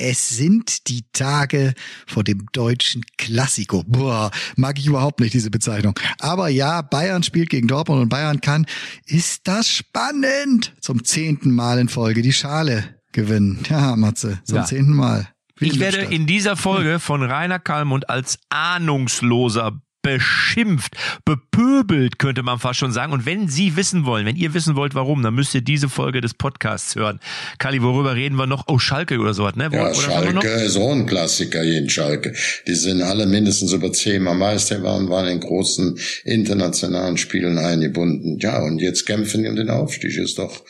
Es sind die Tage vor dem deutschen Klassiko. Boah, mag ich überhaupt nicht diese Bezeichnung. Aber ja, Bayern spielt gegen Dortmund und Bayern kann. Ist das spannend? Zum zehnten Mal in Folge die Schale gewinnen. Ja, Matze, zum ja. zehnten Mal. Ich werde in dieser Folge von Rainer Kalmund als ahnungsloser beschimpft, bepöbelt, könnte man fast schon sagen. Und wenn Sie wissen wollen, wenn ihr wissen wollt, warum, dann müsst ihr diese Folge des Podcasts hören. Kali, worüber reden wir noch? Oh, Schalke oder sowas, ne? Wo, ja, Schalke ist auch ein Klassiker hier in Schalke. Die sind alle mindestens über zehnmal Meister waren, waren in großen internationalen Spielen eingebunden. Ja, und jetzt kämpfen die um den Aufstieg. Ist doch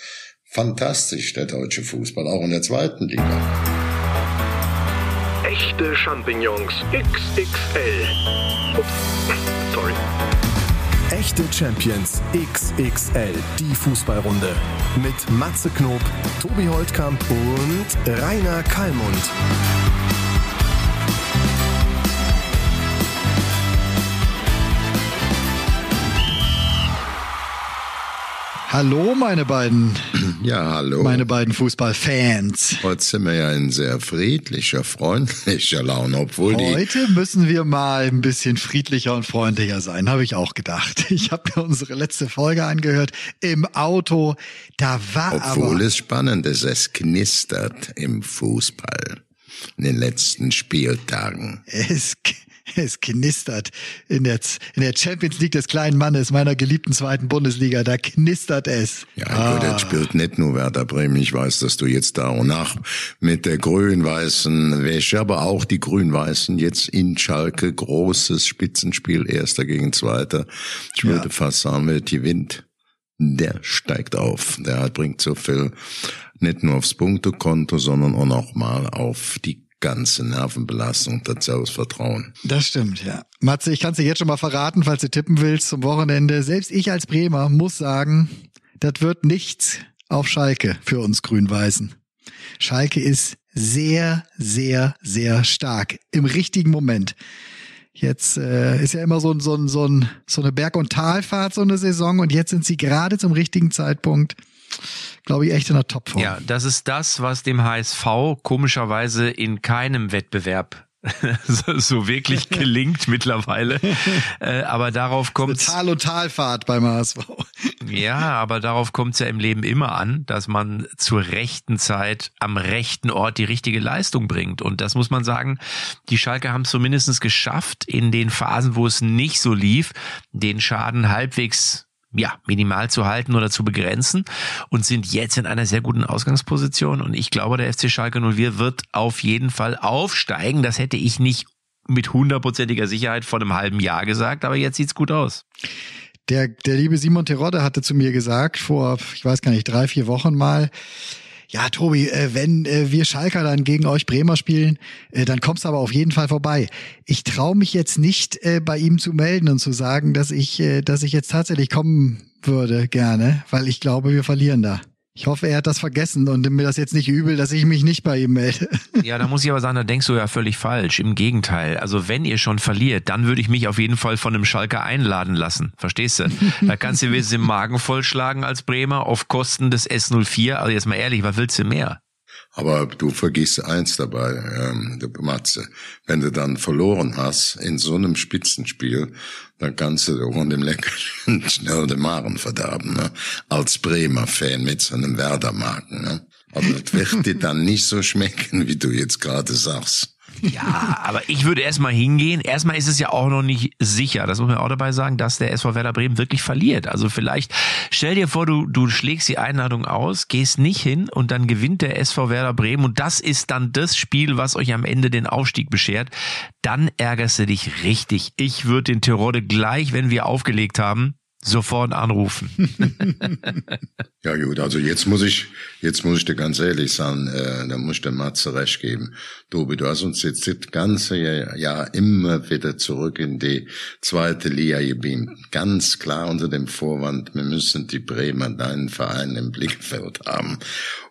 fantastisch, der deutsche Fußball, auch in der zweiten Liga. Echte Champignons XXL. Ups, sorry. Echte Champions XXL, die Fußballrunde. Mit Matze Knob, Tobi Holtkamp und Rainer Kallmund. Hallo, meine beiden. Ja, hallo. Meine beiden Fußballfans. Heute sind wir ja in sehr friedlicher, freundlicher Laune, obwohl Heute die. Heute müssen wir mal ein bisschen friedlicher und freundlicher sein, habe ich auch gedacht. Ich habe mir unsere letzte Folge angehört im Auto. Da war Obwohl aber es spannend ist, es knistert im Fußball in den letzten Spieltagen. Es es knistert in der, in der Champions League des kleinen Mannes meiner geliebten zweiten Bundesliga. Da knistert es. Ja, ah. jetzt spielt nicht nur Werder Bremen. Ich weiß, dass du jetzt da und nach mit der grün-weißen Wäsche, aber auch die grün-weißen jetzt in Schalke. Großes Spitzenspiel, erster gegen zweiter. Ich würde ja. fast sagen, wer gewinnt, der steigt auf. Der bringt so viel nicht nur aufs Punktekonto, sondern auch noch mal auf die ganze Nervenbelastung dazu aus Vertrauen. Das stimmt, ja. Matze, ich kann es dir jetzt schon mal verraten, falls du tippen willst zum Wochenende. Selbst ich als Bremer muss sagen, das wird nichts auf Schalke für uns Grün-Weißen. Schalke ist sehr, sehr, sehr stark im richtigen Moment. Jetzt äh, ist ja immer so, so, so, so eine Berg- und Talfahrt, so eine Saison, und jetzt sind sie gerade zum richtigen Zeitpunkt glaube ich, echt in der Topform. Ja, das ist das, was dem HSV komischerweise in keinem Wettbewerb so wirklich gelingt mittlerweile. Äh, aber darauf kommt Tal- und Talfahrt beim HSV. ja, aber darauf kommt es ja im Leben immer an, dass man zur rechten Zeit am rechten Ort die richtige Leistung bringt. Und das muss man sagen, die Schalke haben es zumindest geschafft, in den Phasen, wo es nicht so lief, den Schaden halbwegs ja, minimal zu halten oder zu begrenzen und sind jetzt in einer sehr guten Ausgangsposition. Und ich glaube, der FC Schalke 04 wird auf jeden Fall aufsteigen. Das hätte ich nicht mit hundertprozentiger Sicherheit vor einem halben Jahr gesagt, aber jetzt sieht's gut aus. Der, der liebe Simon Terodde hatte zu mir gesagt, vor, ich weiß gar nicht, drei, vier Wochen mal, ja, Tobi, äh, wenn äh, wir Schalker dann gegen euch Bremer spielen, äh, dann kommst du aber auf jeden Fall vorbei. Ich traue mich jetzt nicht bei ihm zu melden und zu sagen, dass ich, dass ich jetzt tatsächlich kommen würde gerne, weil ich glaube, wir verlieren da. Ich hoffe, er hat das vergessen und mir das jetzt nicht übel, dass ich mich nicht bei ihm melde. Ja, da muss ich aber sagen, da denkst du ja völlig falsch. Im Gegenteil. Also wenn ihr schon verliert, dann würde ich mich auf jeden Fall von einem Schalker einladen lassen. Verstehst du? Da kannst du wenigstens den Magen vollschlagen als Bremer auf Kosten des S04. Also jetzt mal ehrlich, was willst du mehr? Aber du vergisst eins dabei, ähm, Matze. Wenn du dann verloren hast in so einem Spitzenspiel, dann kannst du von dem Leckerchen schnell den Magen verderben, ne? Als Bremer-Fan mit so einem Werder-Marken, ne? Aber das wird dir dann nicht so schmecken, wie du jetzt gerade sagst. Ja, aber ich würde erstmal hingehen. Erstmal ist es ja auch noch nicht sicher, das muss man auch dabei sagen, dass der SV Werder Bremen wirklich verliert. Also vielleicht stell dir vor, du, du schlägst die Einladung aus, gehst nicht hin und dann gewinnt der SV Werder Bremen und das ist dann das Spiel, was euch am Ende den Aufstieg beschert. Dann ärgerst du dich richtig. Ich würde den Tirode gleich, wenn wir aufgelegt haben, sofort anrufen. ja gut, also jetzt muss ich, jetzt muss ich dir ganz ehrlich sagen, äh, da muss ich der Matze recht geben. Tobi, du hast uns jetzt das ganze Jahr immer wieder zurück in die zweite Liga gebeamt. Ganz klar unter dem Vorwand, wir müssen die Bremer, deinen Verein im Blickfeld haben.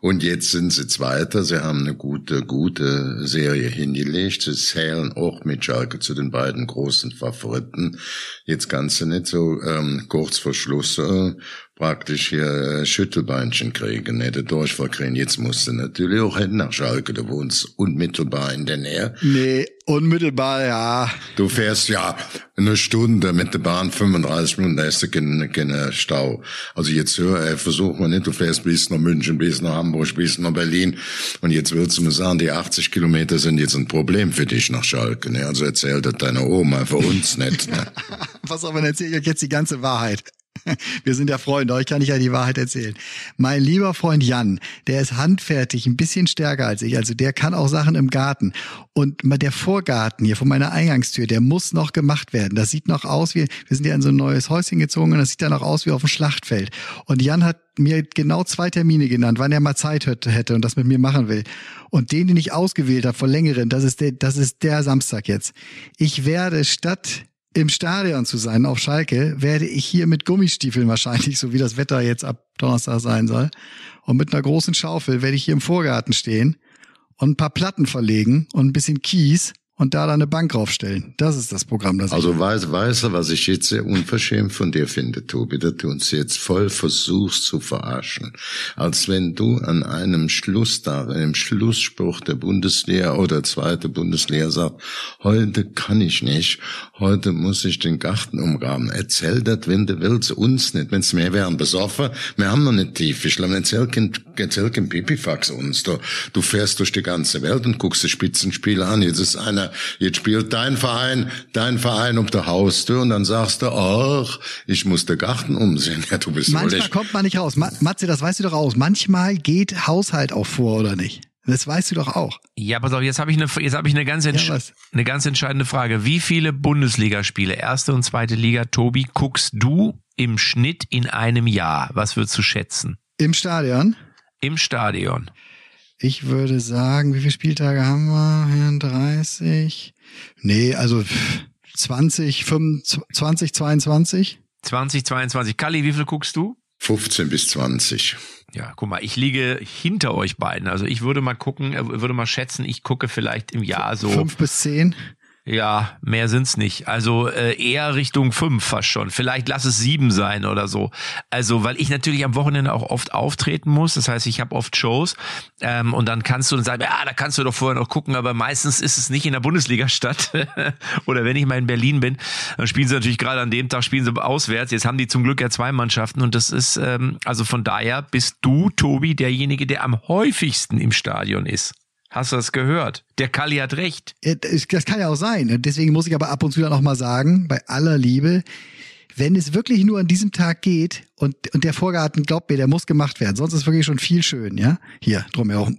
Und jetzt sind sie Zweiter, sie haben eine gute, gute Serie hingelegt. Sie zählen auch mit Schalke zu den beiden großen Favoriten. Jetzt kannst du nicht so ähm, kurz vor Schluss äh, praktisch hier äh, Schüttelbeinchen kriegen, ne, der Durchfall kriegen. Jetzt musst du natürlich auch hin nach Schalke, du wohnst unmittelbar in der Nähe. Nee, unmittelbar, ja. Du fährst ja eine Stunde mit der Bahn, 35 Minuten, da ist du kein, Stau. Also jetzt hör, äh, versuch mal nicht, du fährst bis nach München, bis nach Hamburg, bis nach Berlin. Und jetzt willst du mir sagen, die 80 Kilometer sind jetzt ein Problem für dich nach Schalke. Ne? Also erzähl das deiner Oma, für uns nicht. Ne? Pass auf, dann erzähle ich euch jetzt die ganze Wahrheit. Wir sind ja Freunde, euch kann ich ja die Wahrheit erzählen. Mein lieber Freund Jan, der ist handfertig, ein bisschen stärker als ich, also der kann auch Sachen im Garten. Und der Vorgarten hier von meiner Eingangstür, der muss noch gemacht werden. Das sieht noch aus wie, wir sind ja in so ein neues Häuschen gezogen und das sieht ja noch aus wie auf dem Schlachtfeld. Und Jan hat mir genau zwei Termine genannt, wann er mal Zeit hätte und das mit mir machen will. Und den, den ich ausgewählt habe vor längeren, das ist der, das ist der Samstag jetzt. Ich werde statt im Stadion zu sein auf Schalke, werde ich hier mit Gummistiefeln wahrscheinlich, so wie das Wetter jetzt ab Donnerstag sein soll, und mit einer großen Schaufel werde ich hier im Vorgarten stehen und ein paar Platten verlegen und ein bisschen Kies und da dann eine Bank draufstellen. Das ist das Programm. Das also weißt, weißt du, was ich jetzt sehr unverschämt von dir finde, Tobi, dass du uns jetzt voll versuchst zu verarschen. Als wenn du an einem Schlusstag, einem Schlussspruch der Bundesliga oder zweite Bundesliga sagst, heute kann ich nicht, heute muss ich den Garten umgraben. Erzähl das, wenn du willst, uns nicht. Wenn's mehr wären besoffen, wir haben noch nicht tief. Ich glaube, erzähl kein, erzähl kein Pipifax uns. Du, du fährst durch die ganze Welt und guckst die Spitzenspiele an. Jetzt ist einer jetzt spielt dein Verein, dein Verein um der Haustür und dann sagst du, ach, ich muss den Garten umsehen. Ja, du bist Manchmal wohl kommt man nicht raus. Matze, das weißt du doch aus. Manchmal geht Haushalt auch vor, oder nicht? Das weißt du doch auch. Ja, pass auf, jetzt habe ich eine, jetzt habe ich eine ganz, ja, eine ganz entscheidende Frage. Wie viele Bundesligaspiele, erste und zweite Liga, Tobi, guckst du im Schnitt in einem Jahr? Was würdest du schätzen? Im Stadion? Im Stadion. Ich würde sagen, wie viele Spieltage haben wir? 30? Nee, also 20, 25, 22. 20, 22. Kali, wie viel guckst du? 15 bis 20. Ja, guck mal, ich liege hinter euch beiden. Also ich würde mal gucken, äh, würde mal schätzen, ich gucke vielleicht im Jahr so. Fünf bis zehn. Ja, mehr sind's nicht. Also äh, eher Richtung fünf fast schon. Vielleicht lass es sieben sein oder so. Also, weil ich natürlich am Wochenende auch oft auftreten muss. Das heißt, ich habe oft Shows ähm, und dann kannst du dann sagen, ja, da kannst du doch vorher noch gucken, aber meistens ist es nicht in der Bundesliga statt. oder wenn ich mal in Berlin bin, dann spielen sie natürlich gerade an dem Tag spielen sie auswärts. Jetzt haben die zum Glück ja zwei Mannschaften und das ist, ähm, also von daher bist du, Tobi, derjenige, der am häufigsten im Stadion ist. Hast du das gehört? Der Kali hat recht. Das kann ja auch sein. Deswegen muss ich aber ab und zu dann auch mal sagen, bei aller Liebe, wenn es wirklich nur an diesem Tag geht und, und der Vorgarten, glaubt mir, der muss gemacht werden, sonst ist wirklich schon viel schön, ja, hier drumherum,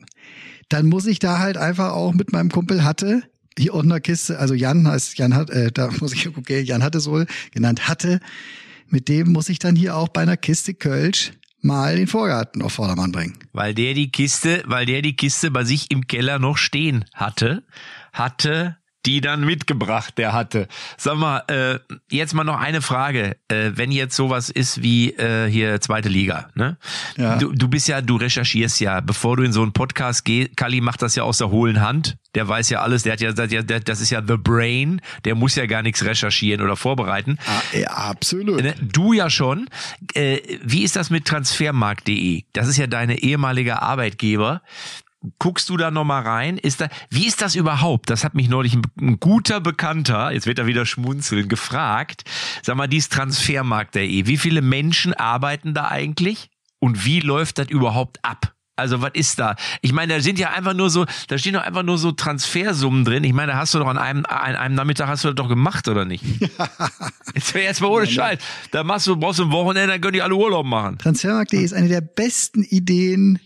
dann muss ich da halt einfach auch mit meinem Kumpel Hatte, hier unten der Kiste, also Jan heißt, Jan hat, äh, da muss ich, okay, Jan hatte so genannt Hatte, mit dem muss ich dann hier auch bei einer Kiste Kölsch mal den Vorgarten auf Vordermann bringen. Weil der die Kiste, weil der die Kiste bei sich im Keller noch stehen hatte, hatte die dann mitgebracht, der hatte. Sag mal, äh, jetzt mal noch eine Frage. Äh, wenn jetzt sowas ist wie äh, hier zweite Liga, ne? Ja. Du, du bist ja, du recherchierst ja, bevor du in so einen Podcast gehst, Kali macht das ja aus der hohlen Hand. Der weiß ja alles, der hat ja, der, der, das ist ja the brain, der muss ja gar nichts recherchieren oder vorbereiten. Ah, ja, absolut. Ne, du ja schon. Äh, wie ist das mit transfermarkt.de? Das ist ja deine ehemalige Arbeitgeber. Guckst du da nochmal rein? Ist da, wie ist das überhaupt? Das hat mich neulich ein, ein, guter Bekannter, jetzt wird er wieder schmunzeln, gefragt. Sag mal, dies Transfermarkt.de, wie viele Menschen arbeiten da eigentlich? Und wie läuft das überhaupt ab? Also was ist da? Ich meine, da sind ja einfach nur so, da stehen doch einfach nur so Transfersummen drin. Ich meine, da hast du doch an einem, an einem Nachmittag hast du das doch gemacht, oder nicht? jetzt wäre jetzt mal ohne Scheiß. Da machst du, brauchst du ein Wochenende, dann können die alle Urlaub machen. Transfermarkt.de ist eine der besten Ideen,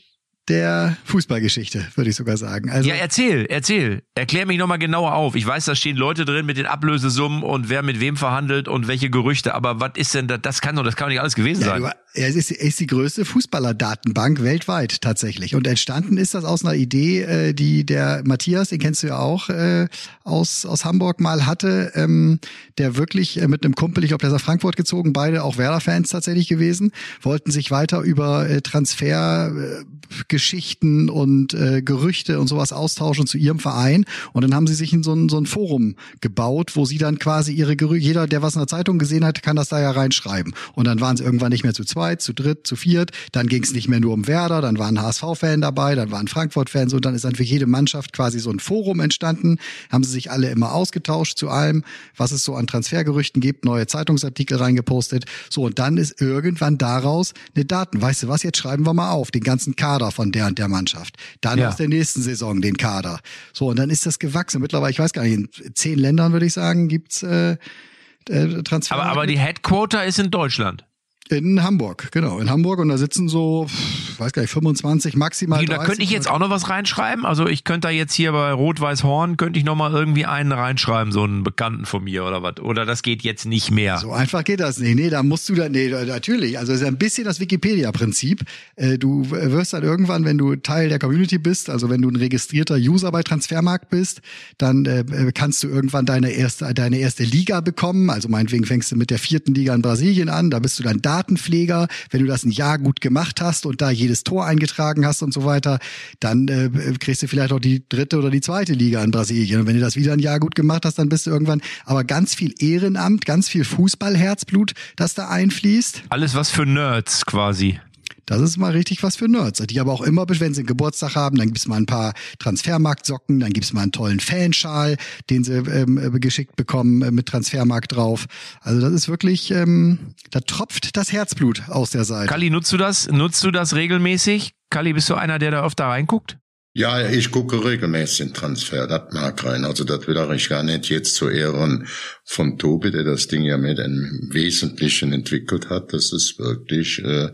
der Fußballgeschichte, würde ich sogar sagen. Also ja, erzähl, erzähl. Erklär mich nochmal genauer auf. Ich weiß, da stehen Leute drin mit den Ablösesummen und wer mit wem verhandelt und welche Gerüchte, aber was ist denn da? Das kann doch, das kann doch nicht alles gewesen ja, sein. es ist, ist die größte Fußballerdatenbank weltweit tatsächlich. Und entstanden ist das aus einer Idee, äh, die der Matthias, den kennst du ja auch, äh, aus, aus Hamburg mal hatte, ähm, der wirklich äh, mit einem Kumpel, ich glaube, der ist nach Frankfurt gezogen, beide auch Werder-Fans tatsächlich gewesen, wollten sich weiter über Transfer Geschichten und äh, Gerüchte und sowas austauschen zu ihrem Verein. Und dann haben sie sich in so ein, so ein Forum gebaut, wo sie dann quasi ihre Gerüchte, jeder, der was in der Zeitung gesehen hat, kann das da ja reinschreiben. Und dann waren es irgendwann nicht mehr zu zweit, zu dritt, zu viert. Dann ging es nicht mehr nur um Werder, dann war ein HSV-Fan dabei, dann waren Frankfurt-Fans und dann ist dann für jede Mannschaft quasi so ein Forum entstanden. Haben sie sich alle immer ausgetauscht zu allem, was es so an Transfergerüchten gibt, neue Zeitungsartikel reingepostet. So, und dann ist irgendwann daraus eine Daten. Weißt du was, jetzt schreiben wir mal auf, den ganzen Kader von der und der Mannschaft. Dann ja. aus der nächsten Saison den Kader. So, und dann ist das gewachsen. Mittlerweile, ich weiß gar nicht, in zehn Ländern würde ich sagen, gibt's äh, äh, Transfer. Aber, aber die Headquarter ist in Deutschland. In Hamburg, genau, in Hamburg und da sitzen so, weiß gar nicht, 25 maximal. Da könnte ich jetzt auch noch was reinschreiben. Also ich könnte da jetzt hier bei Rot-Weiß Horn könnte ich noch mal irgendwie einen reinschreiben, so einen Bekannten von mir oder was. Oder das geht jetzt nicht mehr. So einfach geht das nicht. Nee, da musst du da, nee, natürlich. Also es ist ein bisschen das Wikipedia-Prinzip. Äh, du wirst dann irgendwann, wenn du Teil der Community bist, also wenn du ein registrierter User bei Transfermarkt bist, dann äh, kannst du irgendwann deine erste, deine erste Liga bekommen. Also meinetwegen fängst du mit der vierten Liga in Brasilien an. Da bist du dann da Datenpfleger, wenn du das ein Jahr gut gemacht hast und da jedes Tor eingetragen hast und so weiter, dann äh, kriegst du vielleicht auch die dritte oder die zweite Liga in Brasilien. Und wenn du das wieder ein Jahr gut gemacht hast, dann bist du irgendwann, aber ganz viel Ehrenamt, ganz viel Fußballherzblut, das da einfließt. Alles was für Nerds quasi. Das ist mal richtig was für Nerds. Die aber auch immer, wenn sie einen Geburtstag haben, dann gibt's mal ein paar Transfermarktsocken, dann gibt's mal einen tollen Fanschal, den sie ähm, äh, geschickt bekommen äh, mit Transfermarkt drauf. Also das ist wirklich, ähm, da tropft das Herzblut aus der Seite. Kali, nutzt du das? Nutzt du das regelmäßig? Kali, bist du einer, der da öfter reinguckt? Ja, ich gucke regelmäßig den Transfer, das mag rein. Also das will ich gar nicht jetzt zu Ehren von Tobi, der das Ding ja mit im Wesentlichen entwickelt hat. Das ist wirklich äh,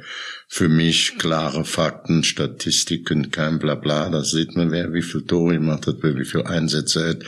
für mich klare Fakten, Statistiken, kein Blabla. Da sieht man, wer wie viel Tore gemacht hat, wer wie viel Einsätze hat,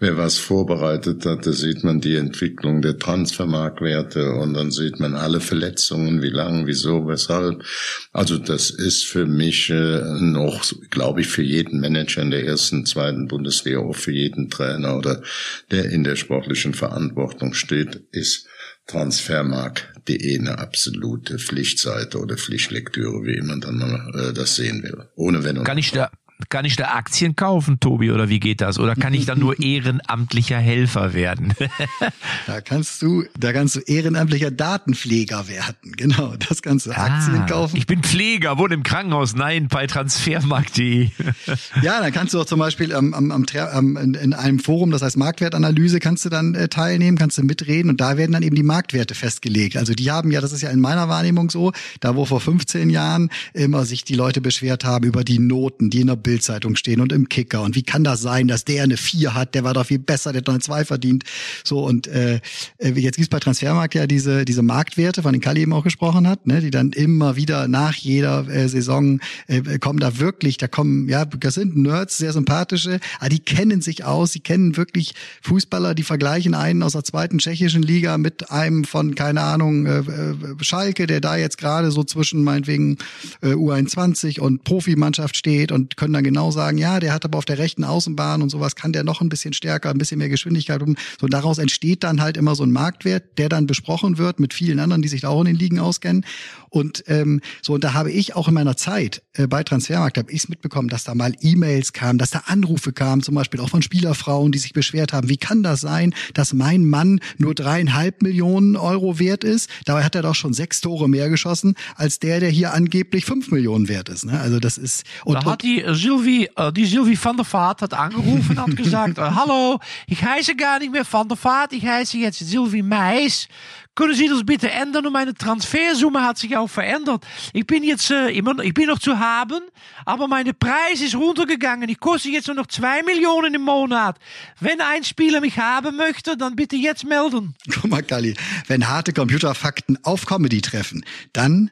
wer was vorbereitet hat. Da sieht man die Entwicklung der Transfermarktwerte und dann sieht man alle Verletzungen, wie lang, wieso, weshalb. Also das ist für mich äh, noch, glaube ich, für jeden Manager in der ersten, zweiten Bundesliga, auch für jeden Trainer oder der in der sportlichen Verantwortung steht, ist transfermarkt.de eine absolute Pflichtseite oder Pflichtlektüre, wie man dann mal äh, das sehen will. Ohne Wenn und Kann ich da kann ich da Aktien kaufen, Tobi, oder wie geht das? Oder kann ich dann nur ehrenamtlicher Helfer werden? da kannst du, da kannst du ehrenamtlicher Datenpfleger werden. Genau, das kannst du ah, Aktien kaufen. Ich bin Pfleger, wohne im Krankenhaus. Nein, bei transfermarkt.de. ja, dann kannst du auch zum Beispiel am, am, am, in einem Forum, das heißt Marktwertanalyse, kannst du dann äh, teilnehmen, kannst du mitreden und da werden dann eben die Marktwerte festgelegt. Also die haben ja, das ist ja in meiner Wahrnehmung so, da wo vor 15 Jahren immer sich die Leute beschwert haben über die Noten, die in der Bildzeitung stehen und im Kicker. Und wie kann das sein, dass der eine vier hat, der war doch viel besser, der hat eine zwei verdient. So und äh, äh jetzt gibt's bei Transfermarkt ja diese diese Marktwerte, von denen Kali eben auch gesprochen hat, ne, die dann immer wieder nach jeder äh, Saison äh, kommen da wirklich, da kommen ja, das sind Nerds, sehr sympathische, aber die kennen sich aus, sie kennen wirklich Fußballer, die vergleichen einen aus der zweiten tschechischen Liga mit einem von keine Ahnung äh, äh Schalke, der da jetzt gerade so zwischen meinetwegen äh, U21 und Profimannschaft steht und können dann genau sagen, ja, der hat aber auf der rechten Außenbahn und sowas kann der noch ein bisschen stärker, ein bisschen mehr Geschwindigkeit. Und so daraus entsteht dann halt immer so ein Marktwert, der dann besprochen wird mit vielen anderen, die sich da auch in den Ligen auskennen. Und ähm, so, und da habe ich auch in meiner Zeit äh, bei Transfermarkt, habe ich mitbekommen, dass da mal E-Mails kamen, dass da Anrufe kamen, zum Beispiel auch von Spielerfrauen, die sich beschwert haben, wie kann das sein, dass mein Mann nur dreieinhalb Millionen Euro wert ist? Dabei hat er doch schon sechs Tore mehr geschossen, als der, der hier angeblich fünf Millionen wert ist. Ne? Also das ist. Und, da hat die Sylvie, äh, die Sylvie van der Vaart hat angerufen, hat gesagt, hallo, ich heiße gar nicht mehr van der Vaart, ich heiße jetzt Sylvie Meis. Können Sie das bitte ändern? Und meine Transfersumme hat sich auch verändert. Ich bin jetzt äh, immer, ich bin noch zu haben, aber meine Preis ist runtergegangen. Ich koste jetzt nur noch zwei Millionen im Monat. Wenn ein Spieler mich haben möchte, dann bitte jetzt melden. Guck mal, Kali, wenn harte Computerfakten auf Comedy treffen, dann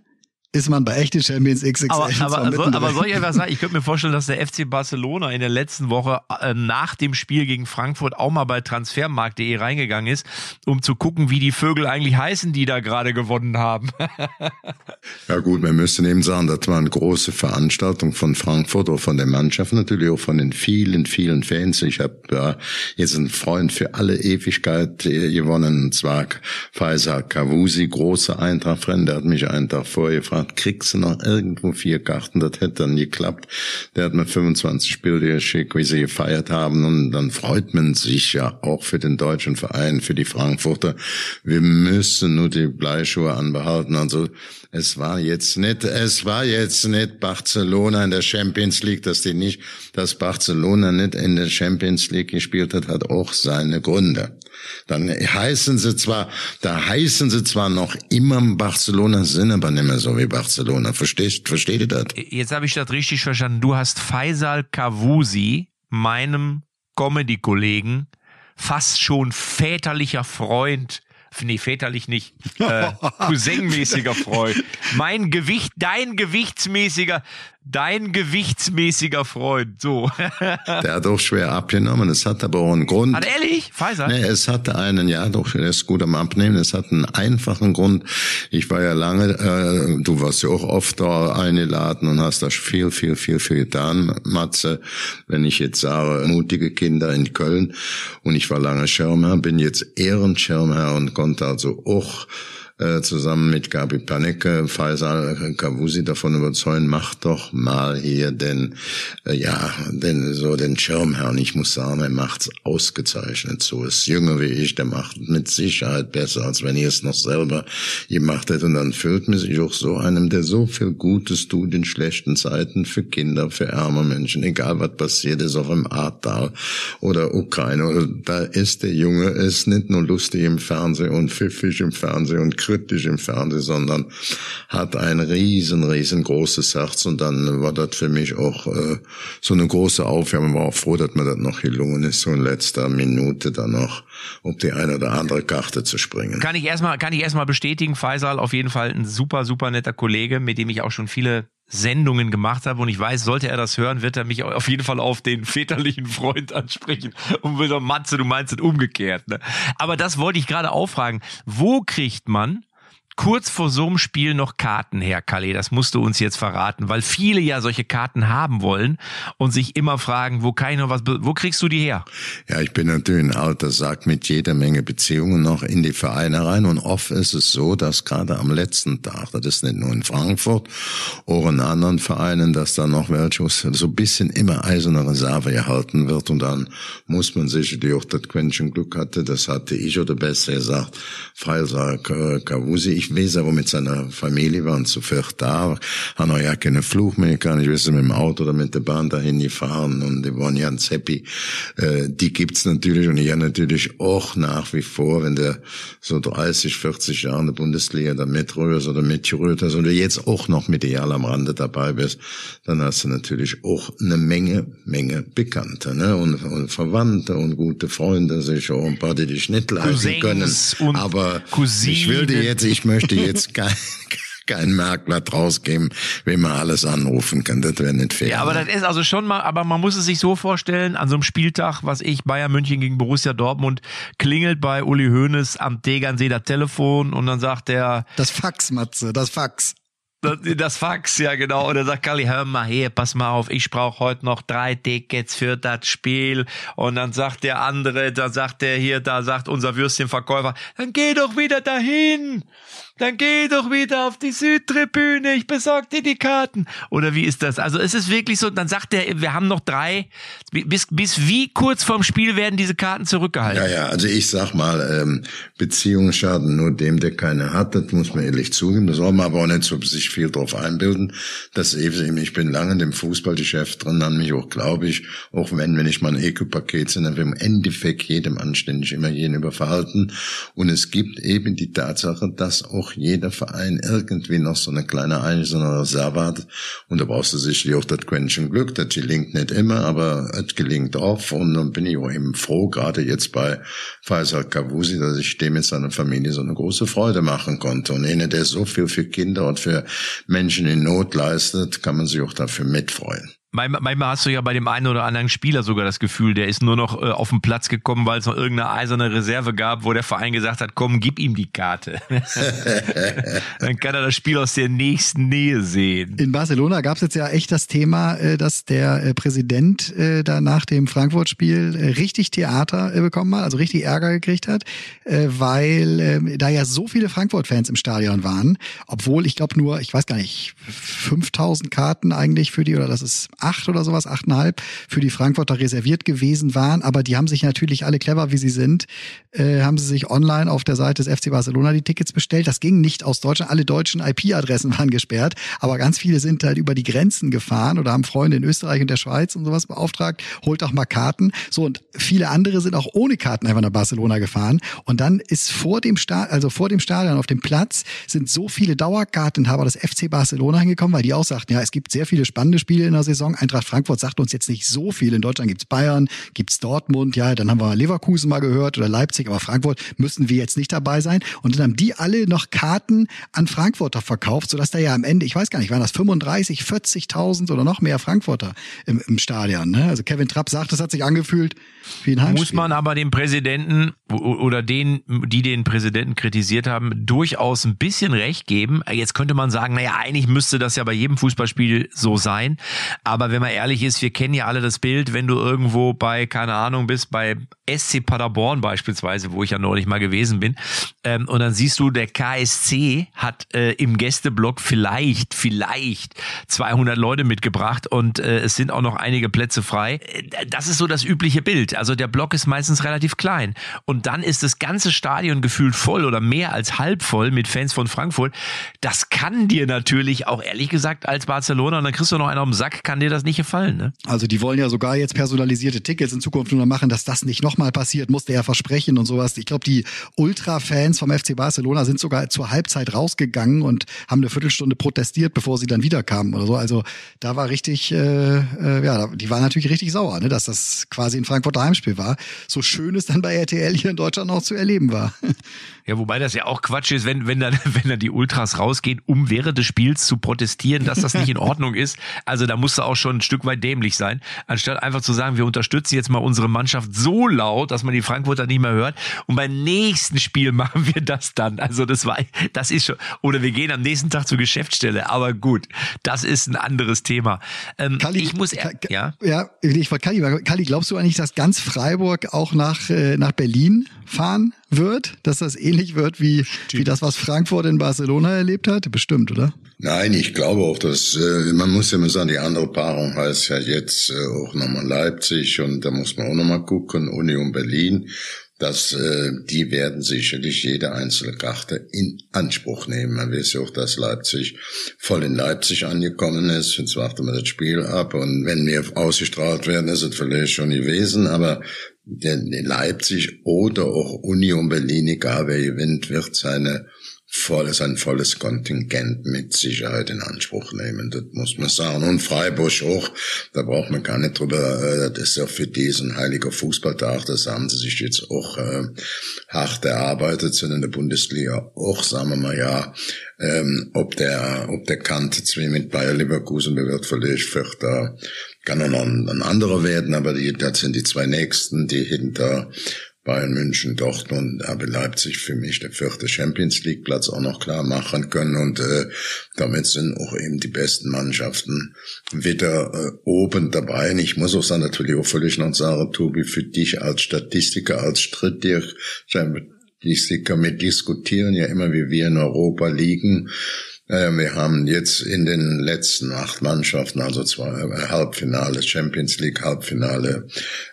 ist man bei echten Champions XXL. Aber, aber, so, aber soll ich etwas sagen? Ich könnte mir vorstellen, dass der FC Barcelona in der letzten Woche äh, nach dem Spiel gegen Frankfurt auch mal bei transfermarkt.de reingegangen ist, um zu gucken, wie die Vögel eigentlich heißen, die da gerade gewonnen haben. ja gut, wir müssen eben sagen, das war eine große Veranstaltung von Frankfurt oder von der Mannschaft, natürlich auch von den vielen, vielen Fans. Ich habe ja, jetzt einen Freund für alle Ewigkeit gewonnen, und zwar Faisal Kavusi, großer Eintracht-Fan, der hat mich einen Tag vorher gefragt, gefragt, kriegst irgendwo vier Karten? Das hätte dann geklappt. Der hat mir 25 Spiele geschickt, wie sie gefeiert haben. Und dann freut man sich ja auch für den deutschen Verein, für die Frankfurter. Wir müssen nur die Bleischuhe anbehalten. Also es war jetzt nicht, es war jetzt nicht Barcelona in der Champions League, dass die nicht, dass Barcelona nicht in der Champions League gespielt hat, hat auch seine Gründe. Dann heißen sie zwar, da heißen sie zwar noch immer Barcelona, sind aber nicht mehr so wie Barcelona. Verstehst, versteht ihr das? Jetzt habe ich das richtig verstanden. Du hast Faisal Kavusi, meinem Comedy-Kollegen, fast schon väterlicher Freund, nee, väterlich nicht, äh, cousinmäßiger Freund. Mein Gewicht, dein gewichtsmäßiger, dein gewichtsmäßiger Freund, so. Der hat auch schwer abgenommen, es hat aber auch einen Grund. Hat ehrlich? Pfizer? Nee, es hatte einen, ja doch, er ist gut am Abnehmen, es hat einen einfachen Grund. Ich war ja lange, äh, du warst ja auch oft da eingeladen und hast das viel, viel, viel, viel getan, Matze. Wenn ich jetzt sage, mutige Kinder in Köln und ich war lange Schirmherr, bin jetzt Ehrenschirmherr und konnte also auch äh, zusammen mit Gabi Panecke, Faisal Kavusi davon überzeugen, mach doch mal hier den, äh, ja, den, so den Schirmherrn. Ich muss sagen, er macht's ausgezeichnet. So ist jünger wie ich, der macht mit Sicherheit besser, als wenn ihr es noch selber gemacht hättet. Und dann fühlt man sich auch so einem, der so viel Gutes tut in schlechten Zeiten für Kinder, für arme Menschen, egal was passiert ist, auch im Ahrtal oder Ukraine. Da ist der Junge, ist nicht nur lustig im Fernsehen und pfiffig im Fernsehen und kritisch im Fernsehen, sondern hat ein riesen, riesengroßes Herz und dann war das für mich auch äh, so eine große Aufgabe. War auch froh, dass mir das noch gelungen ist, so in letzter Minute dann noch um die eine oder andere Karte zu springen. Kann ich erstmal, kann ich erstmal bestätigen, Faisal auf jeden Fall ein super, super netter Kollege, mit dem ich auch schon viele Sendungen gemacht habe und ich weiß, sollte er das hören, wird er mich auf jeden Fall auf den väterlichen Freund ansprechen und will sagen, Matze, du meinst es umgekehrt. Ne? Aber das wollte ich gerade auffragen. Wo kriegt man kurz vor so einem Spiel noch Karten her, Kalle? Das musst du uns jetzt verraten, weil viele ja solche Karten haben wollen und sich immer fragen, wo kann ich noch was, wo kriegst du die her? Ja, ich bin natürlich ein alter Sack mit jeder Menge Beziehungen noch in die Vereine rein und oft ist es so, dass gerade am letzten Tag, das ist nicht nur in Frankfurt, auch in anderen Vereinen, dass da noch welche so ein bisschen immer eiserne Reserve erhalten wird und dann muss man sich, die auch das Quäntchen Glück hatte, das hatte ich oder besser gesagt, Faisal Kavusi, ich weiß aber mit seiner Familie waren zu viert da, haben auch ja keine Flug mehr gehabt, ich weiß mit dem Auto oder mit der Bahn dahin gefahren und die waren ganz happy. Äh, die gibt's natürlich und ich natürlich auch nach wie vor, wenn der so 30, 40 Jahre in der Bundesliga da mitrührst oder mitgerührt hast oder jetzt auch noch medial am Rande dabei bist, dann hast du natürlich auch eine Menge, Menge Bekannte, ne? Und, und Verwandte und gute Freunde, sicher auch ein paar, die dich nicht leisten können. Aber Cousinen. ich will dir jetzt, ich möchte jetzt kein, kein Merkblatt rausgeben, wem man alles anrufen kann. Das wäre nicht fair. Ja, aber das ist also schon mal, aber man muss es sich so vorstellen, an so einem Spieltag, was ich, Bayern München gegen Borussia Dortmund, klingelt bei Uli Hoeneß am Tegernsee das Telefon und dann sagt er, Das Fax, Matze, das Fax. Das, Fax, ja genau. Und er sagt Kalli, hör mal her, pass mal auf, ich brauche heute noch drei Tickets für das Spiel. Und dann sagt der andere, da sagt der hier, da sagt unser Würstchenverkäufer, dann geh doch wieder dahin. Dann geh doch wieder auf die Südtribüne, ich besorg dir die Karten. Oder wie ist das? Also es ist wirklich so, dann sagt er, wir haben noch drei, bis, bis wie kurz vorm Spiel werden diese Karten zurückgehalten? Ja, ja, also ich sag mal, ähm, Beziehungen schaden nur dem, der keine hat, das muss man ehrlich zugeben. Das soll man aber auch nicht so sich viel drauf einbilden. Das eben, ich bin lange in dem Fußballgeschäft drin, an mich auch, glaube ich, auch wenn, wenn ich mal ein Eco-Paket sind, dann will im Endeffekt jedem anständig immer jeden überverhalten. Und es gibt eben die Tatsache, dass auch jeder Verein irgendwie noch so eine kleine einzelne Reserve hat. Und da brauchst du sicherlich auch das Quäntchen Glück. Das gelingt nicht immer, aber es gelingt oft. Und dann bin ich auch eben froh, gerade jetzt bei Faisal Kavusi, dass ich dem mit seiner Familie so eine große Freude machen konnte. Und einer, der so viel für Kinder und für Menschen in Not leistet, kann man sich auch dafür mitfreuen. Manchmal hast du ja bei dem einen oder anderen Spieler sogar das Gefühl, der ist nur noch äh, auf den Platz gekommen, weil es noch irgendeine eiserne Reserve gab, wo der Verein gesagt hat, komm, gib ihm die Karte. Dann kann er das Spiel aus der nächsten Nähe sehen. In Barcelona gab es jetzt ja echt das Thema, äh, dass der äh, Präsident äh, da nach dem Frankfurt-Spiel äh, richtig Theater äh, bekommen hat, also richtig Ärger gekriegt hat, äh, weil äh, da ja so viele Frankfurt-Fans im Stadion waren, obwohl ich glaube nur, ich weiß gar nicht, 5000 Karten eigentlich für die, oder das ist acht oder sowas, achteinhalb für die Frankfurter reserviert gewesen waren. Aber die haben sich natürlich alle clever, wie sie sind, äh, haben sie sich online auf der Seite des FC Barcelona die Tickets bestellt. Das ging nicht aus Deutschland. Alle deutschen IP-Adressen waren gesperrt, aber ganz viele sind halt über die Grenzen gefahren oder haben Freunde in Österreich und der Schweiz und sowas beauftragt. Holt doch mal Karten. So und viele andere sind auch ohne Karten einfach nach Barcelona gefahren. Und dann ist vor dem Stadion, also vor dem Stadion auf dem Platz sind so viele Dauerkarteninhaber des FC Barcelona hingekommen, weil die auch sagten, ja, es gibt sehr viele spannende Spiele in der Saison Saison. Eintracht Frankfurt sagt uns jetzt nicht so viel. In Deutschland gibt's Bayern, gibt's Dortmund, ja, dann haben wir Leverkusen mal gehört oder Leipzig, aber Frankfurt müssen wir jetzt nicht dabei sein. Und dann haben die alle noch Karten an Frankfurter verkauft, sodass da ja am Ende, ich weiß gar nicht, waren das 35, 40.000 oder noch mehr Frankfurter im, im Stadion. Ne? Also Kevin Trapp sagt, das hat sich angefühlt wie ein Heimspiel. Muss man aber dem Präsidenten oder den, die den Präsidenten kritisiert haben, durchaus ein bisschen recht geben. Jetzt könnte man sagen, naja, eigentlich müsste das ja bei jedem Fußballspiel so sein. Aber wenn man ehrlich ist, wir kennen ja alle das Bild, wenn du irgendwo bei, keine Ahnung, bist, bei SC Paderborn beispielsweise, wo ich ja neulich mal gewesen bin, ähm, und dann siehst du, der KSC hat äh, im Gästeblock vielleicht, vielleicht 200 Leute mitgebracht und äh, es sind auch noch einige Plätze frei. Äh, das ist so das übliche Bild. Also der Block ist meistens relativ klein. Und dann ist das ganze Stadion gefühlt voll oder mehr als halb voll mit Fans von Frankfurt. Das kann dir natürlich auch ehrlich gesagt als Barcelona, und dann kriegst du noch einen auf den Sack, kann dir das nicht gefallen, ne? Also die wollen ja sogar jetzt personalisierte Tickets in Zukunft nur machen, dass das nicht nochmal passiert, musste er versprechen und sowas. Ich glaube, die Ultra-Fans vom FC Barcelona sind sogar zur Halbzeit rausgegangen und haben eine Viertelstunde protestiert, bevor sie dann wiederkamen oder so. Also da war richtig, äh, äh, ja, die waren natürlich richtig sauer, ne, dass das quasi ein Frankfurter Heimspiel war. So schön es dann bei RTL hier in Deutschland noch zu erleben war. Ja, wobei das ja auch Quatsch ist, wenn, wenn dann, wenn dann die Ultras rausgehen, um während des Spiels zu protestieren, dass das nicht in Ordnung ist. Also da musst du auch schon ein Stück weit dämlich sein, anstatt einfach zu sagen, wir unterstützen jetzt mal unsere Mannschaft so laut, dass man die Frankfurter nicht mehr hört. Und beim nächsten Spiel machen wir das dann. Also das war, das ist schon, oder wir gehen am nächsten Tag zur Geschäftsstelle. Aber gut, das ist ein anderes Thema. Ähm, Kalli, ich muss, Ka ja, ja, ich wollte Kalli, Kalli, glaubst du eigentlich, dass ganz Freiburg auch nach äh, nach Berlin fahren wird, dass das ähnlich wird wie, wie das, was Frankfurt in Barcelona erlebt hat? Bestimmt, oder? Nein, ich glaube auch, dass äh, man muss ja immer sagen, die andere Paarung heißt ja jetzt äh, auch nochmal Leipzig und da muss man auch nochmal gucken, Union Berlin dass äh, die werden sicherlich jede einzelne Karte in Anspruch nehmen. Man weiß ja auch, dass Leipzig voll in Leipzig angekommen ist. Jetzt warten wir das Spiel ab und wenn wir ausgestrahlt werden, ist es vielleicht schon gewesen, aber der Leipzig oder auch Union Berlin, egal wer gewinnt, wird seine volles, ein volles Kontingent mit Sicherheit in Anspruch nehmen. Das muss man sagen. Und Freiburg auch, da braucht man gar nicht drüber, äh, das ist ja für diesen heiliger Fußballtag, das haben sie sich jetzt auch äh, hart erarbeitet, sind in der Bundesliga auch, sagen wir mal, ja, ähm, ob der, ob der Kante zwei mit Bayer Leverkusen wird vielleicht Vierter, kann er noch ein, ein anderer werden, aber die, das sind die zwei nächsten, die hinter Bayern München, Dortmund, aber Leipzig für mich der vierte Champions League Platz auch noch klar machen können und äh, damit sind auch eben die besten Mannschaften wieder äh, oben dabei. Und ich muss auch sagen, natürlich auch völlig noch sagen, Tobi, für dich als Statistiker, als Statistiker mit diskutieren ja immer, wie wir in Europa liegen. Äh, wir haben jetzt in den letzten acht Mannschaften, also zwei äh, Halbfinale, Champions League Halbfinale,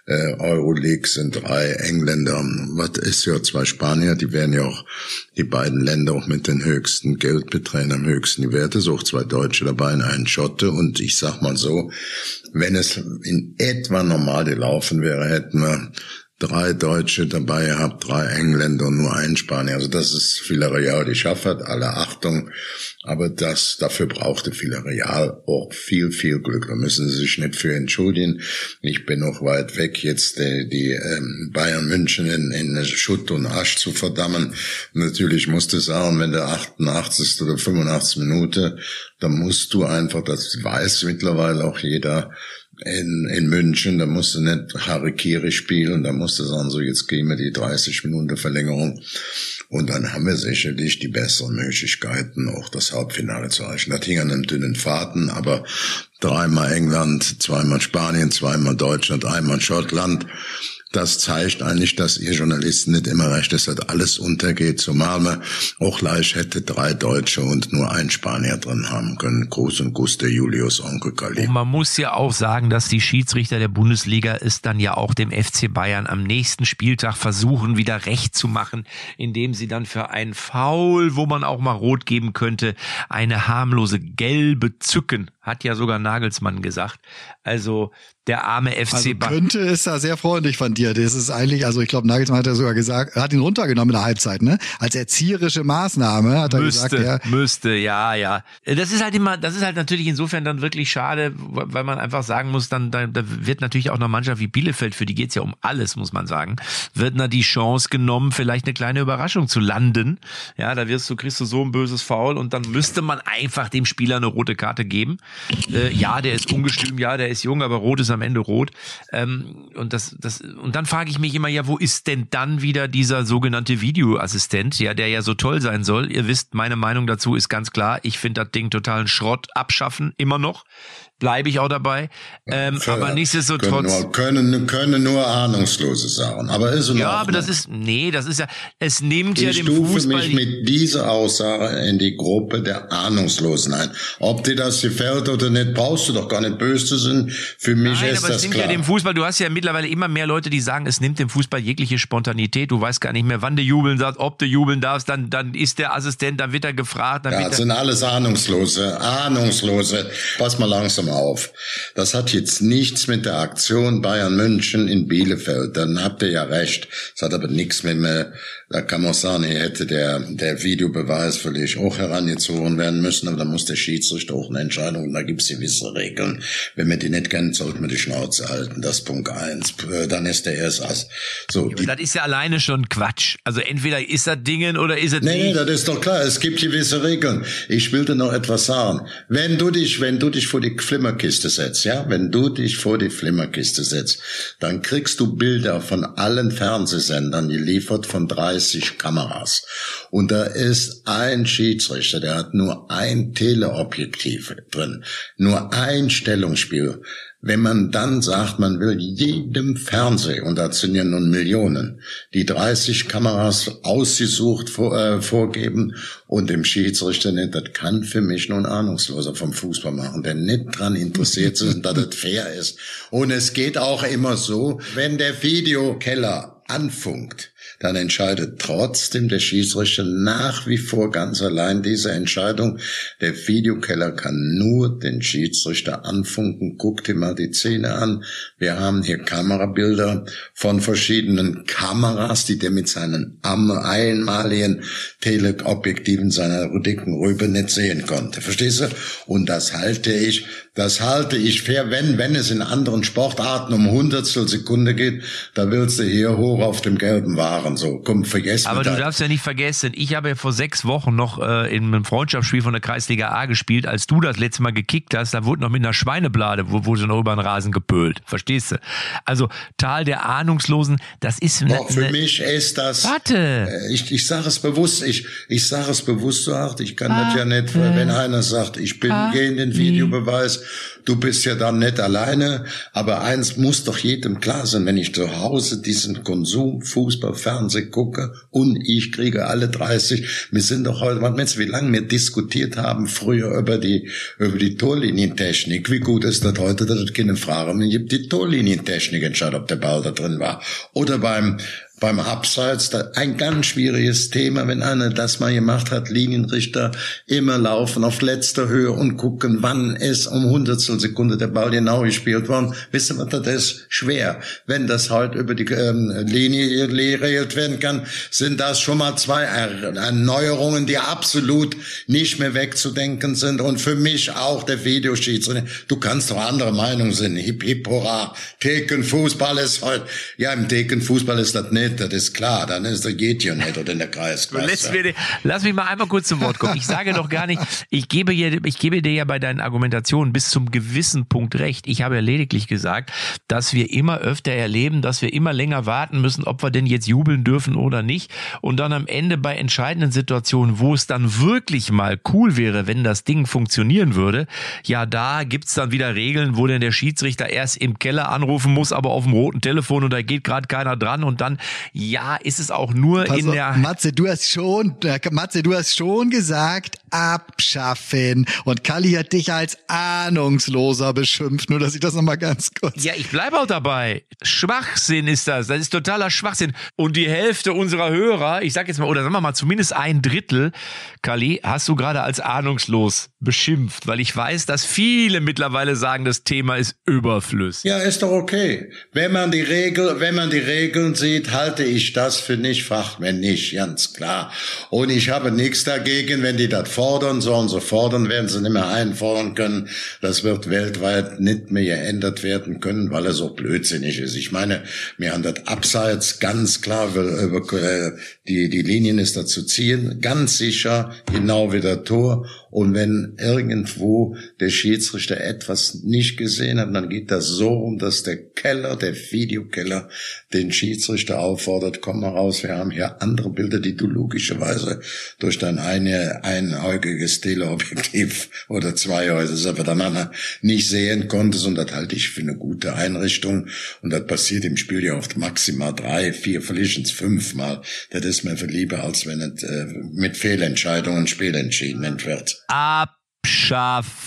äh, Euroleague sind drei Engländer, was ist ja zwei Spanier, die werden ja auch die beiden Länder auch mit den höchsten Geldbeträgen am höchsten Werte, so auch zwei Deutsche dabei, ein Schotte und ich sag mal so, wenn es in etwa normal gelaufen wäre, hätten wir drei Deutsche dabei gehabt, drei Engländer und nur ein Spanier. Also das ist Villarreal, die schafft hat, alle Achtung. Aber das, dafür brauchte Villarreal auch viel, viel Glück. Da müssen sie sich nicht für entschuldigen. Ich bin noch weit weg, jetzt die, die ähm, Bayern München in, in Schutt und Asch zu verdammen. Natürlich musste es sagen, wenn der 88. oder 85. Minute, dann musst du einfach, das weiß mittlerweile auch jeder, in, in München, da musste nicht Harikiri spielen, da musste sagen, so jetzt gehen wir die 30 Minuten Verlängerung und dann haben wir sicherlich die besseren Möglichkeiten, auch das Halbfinale zu erreichen. Das hing an einem dünnen Faden, aber dreimal England, zweimal Spanien, zweimal Deutschland, einmal Schottland das zeigt eigentlich, dass ihr Journalisten nicht immer recht dass alles untergeht, zumal man auch gleich hätte drei Deutsche und nur ein Spanier drin haben können. Groß und Guste Julius Onkel Kali. Und man muss ja auch sagen, dass die Schiedsrichter der Bundesliga es dann ja auch dem FC Bayern am nächsten Spieltag versuchen, wieder recht zu machen, indem sie dann für einen Foul, wo man auch mal rot geben könnte, eine harmlose gelbe zücken hat ja sogar Nagelsmann gesagt. Also der arme FC also könnte ist da sehr freundlich von dir. Das ist eigentlich, also ich glaube, Nagelsmann hat ja sogar gesagt, er hat ihn runtergenommen in der Halbzeit, ne? Als erzieherische Maßnahme hat er müsste, gesagt, ja. Müsste, ja, ja. Das ist halt immer, das ist halt natürlich insofern dann wirklich schade, weil man einfach sagen muss, dann, da, da wird natürlich auch eine Mannschaft wie Bielefeld, für die geht's ja um alles, muss man sagen, wird na die Chance genommen, vielleicht eine kleine Überraschung zu landen. Ja, da wirst du, kriegst du so ein böses Foul und dann müsste man einfach dem Spieler eine rote Karte geben. Äh, ja, der ist ungestüm, ja, der ist jung, aber rot ist am Ende rot. Ähm, und das, das, und dann frage ich mich immer, ja, wo ist denn dann wieder dieser sogenannte Videoassistent, ja, der ja so toll sein soll? Ihr wisst, meine Meinung dazu ist ganz klar. Ich finde das Ding totalen Schrott abschaffen, immer noch bleibe ich auch dabei. Ähm, Für, aber nichtsdestotrotz. Können, nur, können, können nur Ahnungslose sagen. Aber ist Ja, aber das ist, nee, das ist ja, es nimmt ich ja dem Fußball. Ich stufe mich mit dieser Aussage in die Gruppe der Ahnungslosen ein. Ob dir das gefällt oder nicht, brauchst du doch gar nicht böse zu sein. Für mich Nein, ist aber das es nimmt klar. ja dem Fußball, du hast ja mittlerweile immer mehr Leute, die sagen, es nimmt dem Fußball jegliche Spontanität. Du weißt gar nicht mehr, wann du jubeln darfst, ob du jubeln darfst, dann, dann ist der Assistent, dann wird er gefragt. Dann ja, das sind alles Ahnungslose, Ahnungslose. Pass mal langsam auf. Das hat jetzt nichts mit der Aktion Bayern München in Bielefeld. Dann habt ihr ja recht. Es hat aber nichts mit mir. Da kann man sagen, hier hätte der, der Videobeweis vielleicht auch herangezogen werden müssen, aber da muss der Schiedsrichter auch eine Entscheidung, und da gibt's gewisse Regeln. Wenn man die nicht kennt, sollte man die Schnauze halten. Das Punkt eins. Dann ist der erst so. Die, das ist ja alleine schon Quatsch. Also entweder ist das Dingen oder ist es nee, nicht. Nee, das ist doch klar. Es gibt gewisse Regeln. Ich will dir noch etwas sagen. Wenn du dich, wenn du dich vor die Flimmerkiste setzt, ja, wenn du dich vor die Flimmerkiste setzt, dann kriegst du Bilder von allen Fernsehsendern geliefert von drei 30 Kameras. Und da ist ein Schiedsrichter, der hat nur ein Teleobjektiv drin, nur ein Stellungsspiel. Wenn man dann sagt, man will jedem Fernseh, und da sind ja nun Millionen, die 30 Kameras ausgesucht vor, äh, vorgeben und dem Schiedsrichter nicht, das kann für mich nun Ahnungsloser vom Fußball machen, der nicht dran interessiert ist, dass das fair ist. Und es geht auch immer so, wenn der Videokeller anfunkt, dann entscheidet trotzdem der Schiedsrichter nach wie vor ganz allein diese Entscheidung. Der Videokeller kann nur den Schiedsrichter anfunken. Guck dir mal die Szene an. Wir haben hier Kamerabilder von verschiedenen Kameras, die der mit seinen einmaligen Teleobjektiven seiner dicken Rübe nicht sehen konnte. Verstehst du? Und das halte ich, das halte ich fair, wenn, wenn es in anderen Sportarten um Hundertstel Sekunde geht, da willst du hier hoch auf dem gelben Waren machen. So, komm, vergessen. Aber du darfst ja nicht vergessen, ich habe ja vor sechs Wochen noch äh, in einem Freundschaftsspiel von der Kreisliga A gespielt, als du das letzte Mal gekickt hast, da wurde noch mit einer Schweineblade, wo, wurde noch über den Rasen gepölt. Verstehst du? Also Tal der Ahnungslosen, das ist ne, Doch, für ne, mich ist das. Warte. Äh, ich, ich sage es bewusst, ich, ich sage es bewusst so hart, ich kann Warte. das ja nicht, wenn einer sagt, ich bin gegen den Videobeweis, du bist ja dann nicht alleine, aber eins muss doch jedem klar sein, wenn ich zu Hause diesen Konsum Fußball, Fernsehen gucke und ich kriege alle 30, wir sind doch heute, was meinst du, wie lange wir diskutiert haben früher über die, über die Torlinientechnik, wie gut ist das heute, das ist keine Frage, man gibt die Torlinientechnik entscheidet, ob der Ball da drin war. Oder beim, beim Abseits ein ganz schwieriges Thema, wenn einer das mal gemacht hat, Linienrichter immer laufen auf letzter Höhe und gucken, wann ist um Hundertstel Sekunde der Ball genau gespielt worden. Wissen wir, das ist schwer. Wenn das halt über die ähm, Linie geregelt werden kann, sind das schon mal zwei Erneuerungen, die absolut nicht mehr wegzudenken sind und für mich auch der Videoschiedsrichter. Du kannst doch andere Meinungen sind. Hip, hip, hurra. Thekenfußball ist halt, ja, im Thekenfußball ist das nicht, das ist klar. Dann ist das geht ja nicht oder in der Kreisklasse. Lass, lass mich mal einmal kurz zum Wort kommen. Ich sage doch gar nicht, ich gebe, hier, ich gebe dir ja bei deinen Argumentationen bis zum gewissen Punkt recht. Ich habe ja lediglich gesagt, dass wir immer öfter erleben, dass wir immer länger warten müssen, ob wir denn jetzt jubeln dürfen oder nicht. Und dann am Ende bei entscheidenden Situationen, wo es dann wirklich mal cool wäre, wenn das Ding funktionieren würde, ja, da gibt's dann wieder Regeln, wo denn der Schiedsrichter erst im Keller anrufen muss, aber auf dem roten Telefon und da geht gerade keiner dran und dann, ja, ist es auch nur Pass in auf, der... Matze, du hast schon, Matze, du hast schon gesagt, abschaffen. Und Kali hat dich als ahnungsloser beschimpft, nur dass ich das nochmal ganz kurz... Ja, ich bleibe auch dabei. Schwachsinn ist das. Das ist totaler Schwachsinn. Und die Hälfte unserer Hörer, ich sag jetzt mal, oder sagen wir mal zumindest ein Drittel, Kali, hast du gerade als ahnungslos beschimpft, weil ich weiß, dass viele mittlerweile sagen, das Thema ist überflüssig. Ja, ist doch okay. Wenn man die Regel, wenn man die Regeln sieht, halte ich das für nicht fachmännisch, ganz klar. Und ich habe nichts dagegen, wenn die das fordern, sollen sie fordern, werden sie nicht mehr einfordern können. Das wird weltweit nicht mehr geändert werden können, weil es so blödsinnig ist. Ich meine, wir haben das Abseits ganz klar äh, die, die Linien ist da zu ziehen, ganz sicher, genau wie der Tor. Und wenn irgendwo der Schiedsrichter etwas nicht gesehen hat, dann geht das so um, dass der Keller, der Videokeller, den Schiedsrichter auffordert, komm mal raus, wir haben hier andere Bilder, die du logischerweise durch dein eine, einäugiges Teleobjektiv oder zweihäusiges miteinander nicht sehen konntest. Und das halte ich für eine gute Einrichtung. Und das passiert im Spiel ja oft maximal drei, vier, vielleicht fünfmal. Das ist mir für lieber, als wenn es äh, mit Fehlentscheidungen Spiel wird. Abschaffen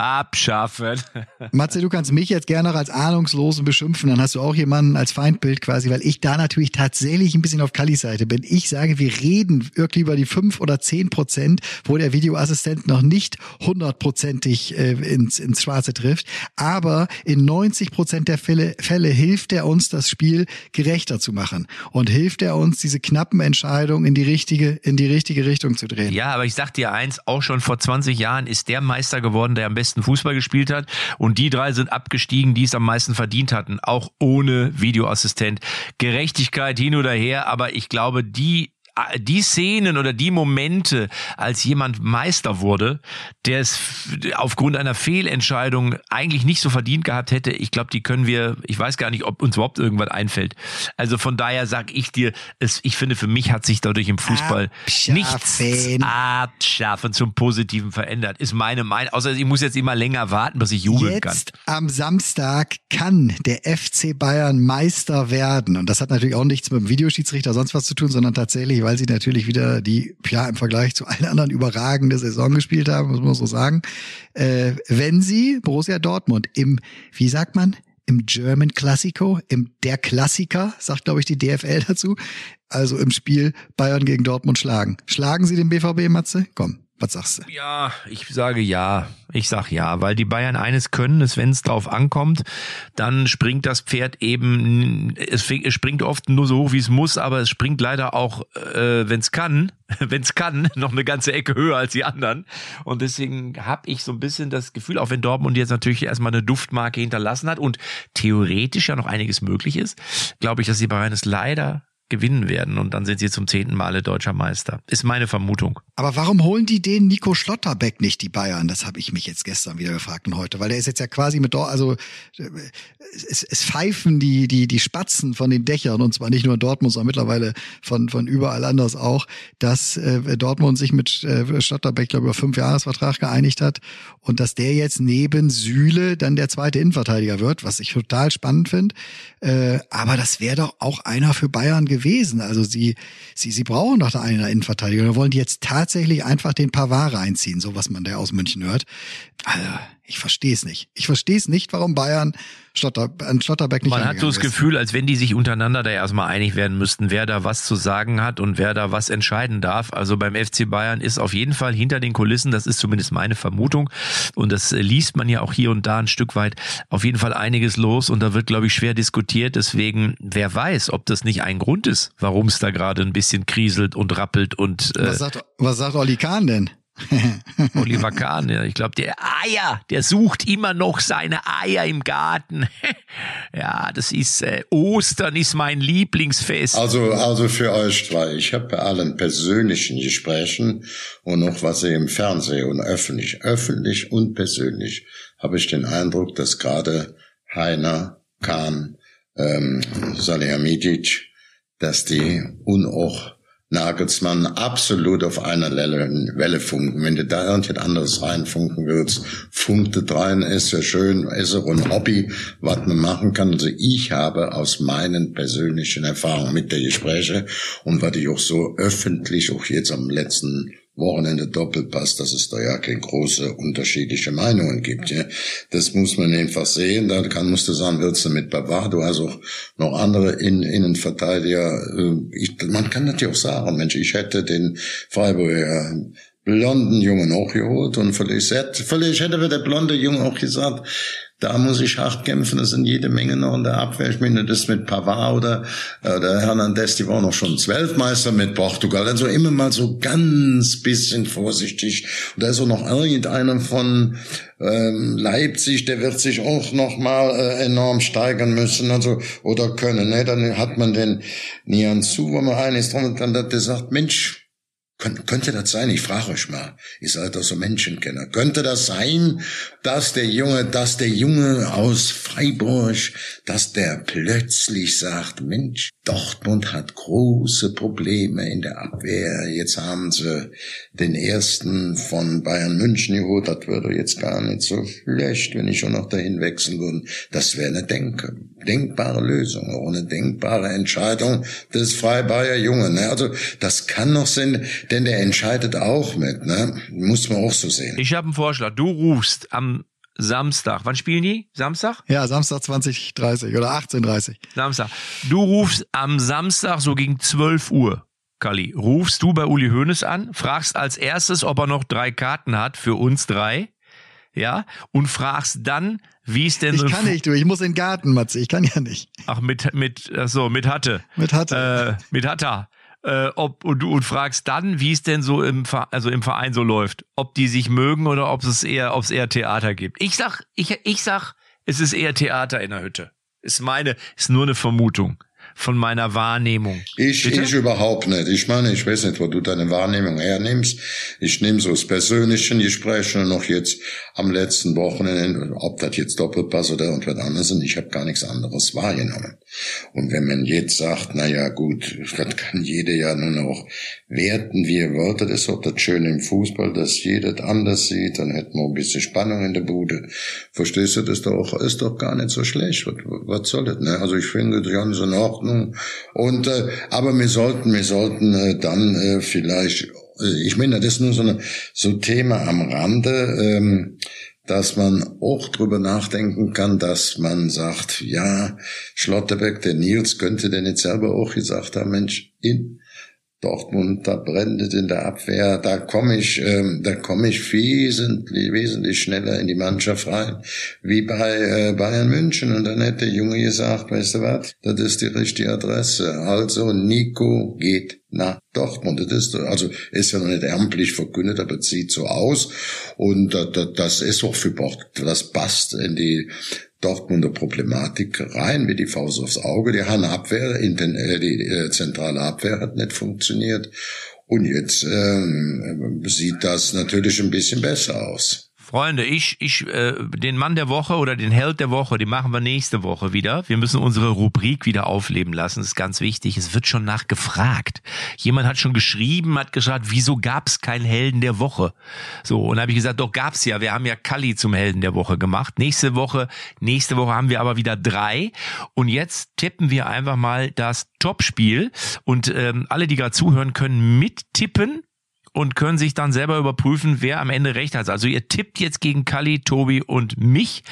abschaffen. Matze, du kannst mich jetzt gerne noch als Ahnungslosen beschimpfen, dann hast du auch jemanden als Feindbild quasi, weil ich da natürlich tatsächlich ein bisschen auf Kallis Seite bin. Ich sage, wir reden wirklich über die fünf oder zehn Prozent, wo der Videoassistent noch nicht hundertprozentig äh, ins, ins Schwarze trifft, aber in 90 Prozent der Fälle, Fälle hilft er uns, das Spiel gerechter zu machen und hilft er uns, diese knappen Entscheidungen in die richtige, in die richtige Richtung zu drehen. Ja, aber ich sag dir eins, auch schon vor 20 Jahren ist der Meister geworden, der am besten besten Fußball gespielt hat. Und die drei sind abgestiegen, die es am meisten verdient hatten, auch ohne Videoassistent. Gerechtigkeit hin oder her, aber ich glaube, die die Szenen oder die Momente, als jemand Meister wurde, der es aufgrund einer Fehlentscheidung eigentlich nicht so verdient gehabt hätte, ich glaube, die können wir, ich weiß gar nicht, ob uns überhaupt irgendwas einfällt. Also von daher sag ich dir, es, ich finde, für mich hat sich dadurch im Fußball abschaffen. nichts abschaffen zum Positiven verändert. Ist meine Meinung. Außer ich muss jetzt immer länger warten, bis ich jubeln jetzt kann. Jetzt am Samstag kann der FC Bayern Meister werden. Und das hat natürlich auch nichts mit dem Videoschiedsrichter sonst was zu tun, sondern tatsächlich, weil sie natürlich wieder die, ja, im Vergleich zu allen anderen überragende Saison gespielt haben, muss man so sagen. Äh, wenn sie Borussia Dortmund im, wie sagt man, im German Classico, im der Klassiker, sagt glaube ich die DFL dazu, also im Spiel Bayern gegen Dortmund schlagen. Schlagen Sie den BVB, Matze? Komm. Was sagst du? Ja, ich sage ja. Ich sag ja, weil die Bayern eines können, ist, wenn es drauf ankommt, dann springt das Pferd eben, es springt oft nur so hoch, wie es muss, aber es springt leider auch, äh, wenn es kann, wenn es kann, noch eine ganze Ecke höher als die anderen. Und deswegen habe ich so ein bisschen das Gefühl, auch wenn Dortmund jetzt natürlich erstmal eine Duftmarke hinterlassen hat und theoretisch ja noch einiges möglich ist, glaube ich, dass die Bayern es leider gewinnen werden und dann sind sie zum zehnten Male deutscher Meister. Ist meine Vermutung. Aber warum holen die den Nico Schlotterbeck nicht, die Bayern? Das habe ich mich jetzt gestern wieder gefragt und heute, weil der ist jetzt ja quasi mit dort, also es, es pfeifen die, die, die Spatzen von den Dächern und zwar nicht nur in Dortmund, sondern mittlerweile von, von überall anders auch, dass äh, Dortmund sich mit äh, Schlotterbeck, glaube über fünf Jahresvertrag geeinigt hat und dass der jetzt neben Sühle dann der zweite Innenverteidiger wird, was ich total spannend finde. Äh, aber das wäre doch auch einer für Bayern gewesen gewesen. Also sie, sie, sie brauchen doch da einen Innenverteidiger. Oder wollen die jetzt tatsächlich einfach den Pavard reinziehen, so was man da aus München hört. Also, Ich verstehe es nicht. Ich verstehe es nicht, warum Bayern Schlotter, an Schlotterbeck nicht Man hat so das ist. Gefühl, als wenn die sich untereinander da erstmal einig werden müssten, wer da was zu sagen hat und wer da was entscheiden darf. Also beim FC Bayern ist auf jeden Fall hinter den Kulissen, das ist zumindest meine Vermutung, und das liest man ja auch hier und da ein Stück weit, auf jeden Fall einiges los und da wird, glaube ich, schwer diskutiert. Deswegen, wer weiß, ob das nicht ein Grund ist, warum es da gerade ein bisschen kriselt und rappelt und äh, Was sagt, was sagt Olli Kahn denn? Oliver Kahn, ja, ich glaube, der Eier, der sucht immer noch seine Eier im Garten. ja, das ist äh, Ostern ist mein Lieblingsfest. Also, also für euch zwei. Ich habe bei allen persönlichen Gesprächen und auch was ihr im Fernsehen und öffentlich, öffentlich und persönlich, habe ich den Eindruck, dass gerade Heiner, Kahn, ähm, Salihamidzic, dass die und auch Nagelsmann absolut auf einer Welle, funken. Wenn du da irgendwas anderes reinfunken willst, funkte rein, ist ja schön, ist auch ein Hobby, was man machen kann. Also ich habe aus meinen persönlichen Erfahrungen mit der Gespräche und was ich auch so öffentlich, auch jetzt am letzten Wochenende Doppelpass, dass es da ja keine große unterschiedliche Meinungen gibt. Ja. Das muss man einfach sehen. Da kann, musst du sagen, willst du mit Bavard, du hast auch noch andere In Innenverteidiger. Äh, Ich, man kann natürlich auch sagen, Mensch, ich hätte den Freiburger blonden Jungen auch geholt und vielleicht, vielleicht hätte der blonde Junge auch gesagt, da muss ich hart kämpfen, das sind jede Menge noch in der Abwehr. Ich meine, das mit Pavard oder, oder Hernandez, die waren noch schon Zwölfmeister mit Portugal. Also immer mal so ganz bisschen vorsichtig. Und da ist auch noch irgendeiner von ähm, Leipzig, der wird sich auch noch mal äh, enorm steigern müssen, also oder können. Ne? Dann hat man den Nian zu, wo man einig ist drum und dann hat der sagt, Mensch, Kön könnte das sein? Ich frage euch mal. Ihr seid doch so Menschenkenner. Könnte das sein, dass der Junge, dass der Junge aus Freiburg, dass der plötzlich sagt, Mensch, Dortmund hat große Probleme in der Abwehr. Jetzt haben sie den ersten von Bayern München geholt. Das würde jetzt gar nicht so schlecht, wenn ich schon noch dahin wechseln würde. Das wäre eine Denke, denkbare Lösung, auch eine denkbare Entscheidung des Freibayer Jungen. Also das kann noch sein, denn der entscheidet auch mit. Ne? Muss man auch so sehen. Ich habe einen Vorschlag. Du rufst am Samstag. Wann spielen die? Samstag? Ja, Samstag 2030 oder 1830. Samstag. Du rufst am Samstag so gegen 12 Uhr, Kali. Rufst du bei Uli Hoeneß an, fragst als erstes, ob er noch drei Karten hat für uns drei. Ja, und fragst dann, wie es denn Ich so kann nicht, du. Ich muss in den Garten, Matze. Ich kann ja nicht. Ach, mit, mit, ach so, mit hatte. Mit hatte. Äh, mit Hatta. Äh, ob, und und fragst dann, wie es denn so im, also im Verein so läuft. Ob die sich mögen oder ob es eher, ob es eher Theater gibt. Ich sag, ich, ich sag, es ist eher Theater in der Hütte. Ist meine, ist nur eine Vermutung von meiner Wahrnehmung. Ich, Bitte? ich überhaupt nicht. Ich meine, ich weiß nicht, wo du deine Wahrnehmung hernimmst. Ich nehme so das persönliche Gespräch und noch jetzt am letzten Wochenende, ob das jetzt Doppelpass oder irgendwas anderes ist, ich habe gar nichts anderes wahrgenommen. Und wenn man jetzt sagt, na ja, gut, das kann jeder ja nur noch werten, wie er wollte, das ist auch das Schöne im Fußball, dass jeder das anders sieht, dann hätten wir ein bisschen Spannung in der Bude. Verstehst du, das doch, ist doch gar nicht so schlecht. Was, was soll das, ne? Also ich finde das ganz in Ordnung. Und, äh, aber wir sollten, wir sollten äh, dann äh, vielleicht, äh, ich meine, das ist nur so eine, so ein Thema am Rande, ähm, dass man auch drüber nachdenken kann, dass man sagt, ja, Schlotterbeck, der Nils könnte denn jetzt selber auch gesagt haben, Mensch, in Dortmund, da brennt es in der Abwehr, da komme ich, ähm, da komme ich wesentlich, wesentlich schneller in die Mannschaft rein, wie bei äh, Bayern München. Und dann hätte der Junge gesagt, weißt du was, das ist die richtige Adresse. Also Nico geht nach Dortmund. Das ist, also ist ja noch nicht amtlich verkündet, aber es sieht so aus. Und äh, das, ist auch für Bord, das passt in die Dortmunder Problematik rein wie die Faust aufs Auge. Die Hanne Abwehr, in den, äh, die äh, zentrale Abwehr hat nicht funktioniert. Und jetzt ähm, sieht das natürlich ein bisschen besser aus. Freunde, ich, ich, äh, den Mann der Woche oder den Held der Woche, den machen wir nächste Woche wieder. Wir müssen unsere Rubrik wieder aufleben lassen. Das ist ganz wichtig. Es wird schon nachgefragt. Jemand hat schon geschrieben, hat gesagt, wieso gab's keinen Helden der Woche? So, und habe ich gesagt, doch gab's ja. Wir haben ja Kalli zum Helden der Woche gemacht. Nächste Woche, nächste Woche haben wir aber wieder drei. Und jetzt tippen wir einfach mal das Topspiel. Und ähm, alle, die gerade zuhören, können mittippen und können sich dann selber überprüfen, wer am Ende recht hat. Also ihr tippt jetzt gegen Kali, Tobi und mich.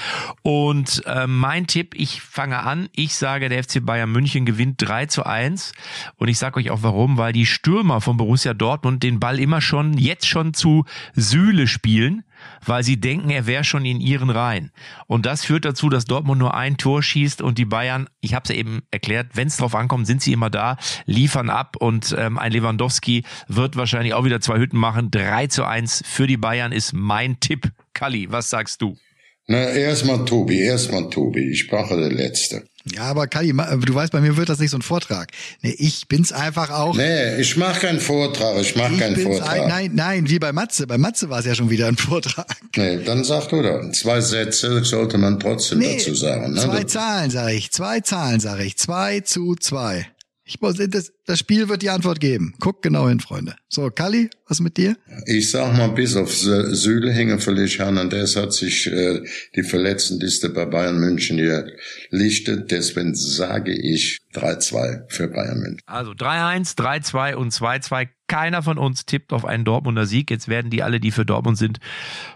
Und äh, mein Tipp, ich fange an. Ich sage, der FC Bayern München gewinnt 3 zu 1. Und ich sage euch auch warum, weil die Stürmer von Borussia Dortmund den Ball immer schon, jetzt schon zu Sühle spielen weil sie denken, er wäre schon in ihren Reihen. Und das führt dazu, dass Dortmund nur ein Tor schießt und die Bayern, ich habe es ja eben erklärt, wenn es drauf ankommt, sind sie immer da, liefern ab und ähm, ein Lewandowski wird wahrscheinlich auch wieder zwei Hütten machen. 3 zu 1 für die Bayern ist mein Tipp. Kalli, was sagst du? Na, erstmal Tobi, erstmal Tobi. Ich brauche der Letzte. Ja, aber Kali, du weißt, bei mir wird das nicht so ein Vortrag. Nee, ich bin's einfach auch. Nee, ich mach keinen Vortrag, ich mach ich keinen Vortrag. Ein, nein, nein, wie bei Matze. Bei Matze war es ja schon wieder ein Vortrag. Nee, dann sag du da. Zwei Sätze sollte man trotzdem nee, dazu sagen. Ne? Zwei Zahlen, sage ich. Zwei Zahlen, sage ich. Zwei zu zwei. Ich muss, das, das Spiel wird die Antwort geben. Guck genau hin, Freunde. So, Kali, was mit dir? Ich sag mal, bis auf Süle hängen völlig an. Und das hat sich äh, die Verletztenliste bei Bayern München hier lichtet. Deswegen sage ich 3-2 für Bayern München. Also 3-1, 3-2 und 2-2. Keiner von uns tippt auf einen Dortmunder Sieg. Jetzt werden die alle, die für Dortmund sind,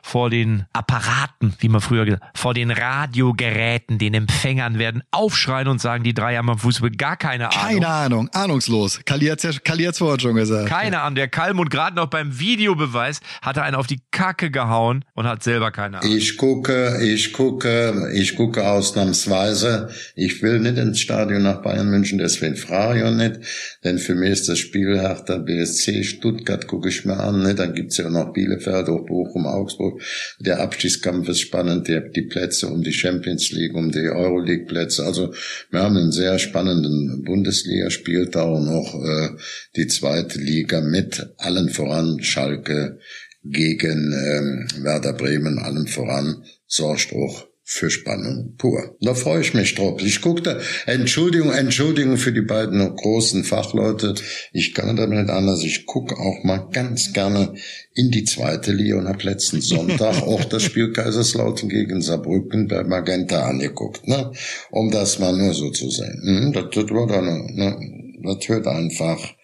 vor den Apparaten, wie man früher gesagt vor den Radiogeräten, den Empfängern werden aufschreien und sagen, die drei haben am Fußball gar keine Ahnung. Keine Ahnung, ahnungslos. Kali hat's, ja, hat's vorhin schon gesagt. Keine Ahnung. Der Kalmund gerade noch beim Videobeweis hat er einen auf die Kacke gehauen und hat selber keine Ahnung. Ich gucke, ich gucke, ich gucke ausnahmsweise. Ich will nicht ins Stadion nach Bayern München, deswegen frage ich auch nicht. Denn für mich ist das Spiel Hertha BSC Stuttgart gucke ich mir an. Ne? Dann gibt's ja noch Bielefeld, auch Bochum, Augsburg. Der Abstiegskampf ist spannend. Die, die Plätze um die Champions League, um die Euroleague Plätze. Also wir haben einen sehr spannenden Bundesligaspieltag und auch äh, die zweite Liga mit allen voran Schalke gegen ähm, Werder Bremen, allen voran sorgt auch für Spannung pur. Da freue ich mich drauf. Ich guckte, Entschuldigung, Entschuldigung für die beiden großen Fachleute. Ich kann damit nicht anders. Ich gucke auch mal ganz gerne in die zweite Liga und habe letzten Sonntag auch das Spiel Kaiserslautern gegen Saarbrücken bei Magenta angeguckt, ne? Um das mal nur so zu sehen. Hm, das, das war dann, ne? Das hört einfach,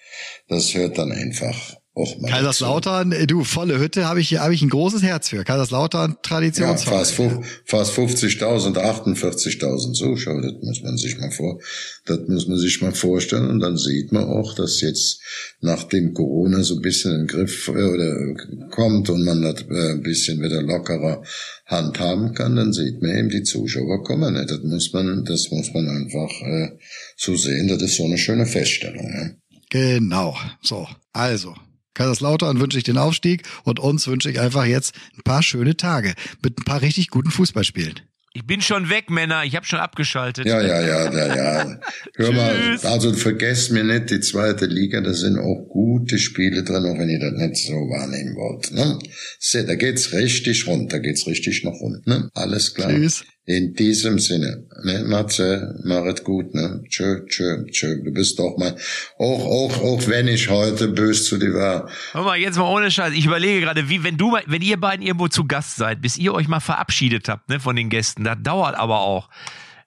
das hört dann einfach Kaiserslautern, äh, du, volle Hütte, habe ich, hab ich ein großes Herz für. Kaiserslautern, Traditionsverein. Ja, fast, fast 50.000, 48.000 Zuschauer, das muss man sich mal vor, das muss man sich mal vorstellen. Und dann sieht man auch, dass jetzt, nachdem Corona so ein bisschen in den Griff äh, oder kommt und man das äh, ein bisschen wieder lockerer handhaben kann, dann sieht man eben, die Zuschauer kommen nicht. Das muss man, das muss man einfach äh, so sehen. Das ist so eine schöne Feststellung. Ja. Genau. So, also Kaiserslautern wünsche ich den Aufstieg und uns wünsche ich einfach jetzt ein paar schöne Tage mit ein paar richtig guten Fußballspielen. Ich bin schon weg, Männer. Ich habe schon abgeschaltet. Ja, ja, ja, ja, ja. Hör mal, also vergesst mir nicht die zweite Liga. Da sind auch gute Spiele drin, auch wenn ihr das nicht so wahrnehmen wollt. Ne? Da geht's richtig rund, da geht's richtig nach unten. Ne? Alles klar. Tschüss. In diesem Sinne, ne, Matze, machet gut, ne? Tschö, tschö, tschö. Du bist doch mal, auch, auch, auch wenn ich heute bös zu dir war. Hör mal, jetzt mal ohne Scheiß. Ich überlege gerade, wie, wenn du, wenn ihr beiden irgendwo zu Gast seid, bis ihr euch mal verabschiedet habt, ne, von den Gästen. Das dauert aber auch.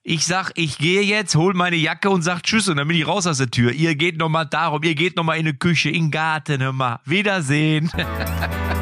Ich sag, ich gehe jetzt, hol meine Jacke und sag Tschüss und dann bin ich raus aus der Tür. Ihr geht nochmal darum, ihr geht nochmal in die Küche, in den Garten, hör mal. Wiedersehen.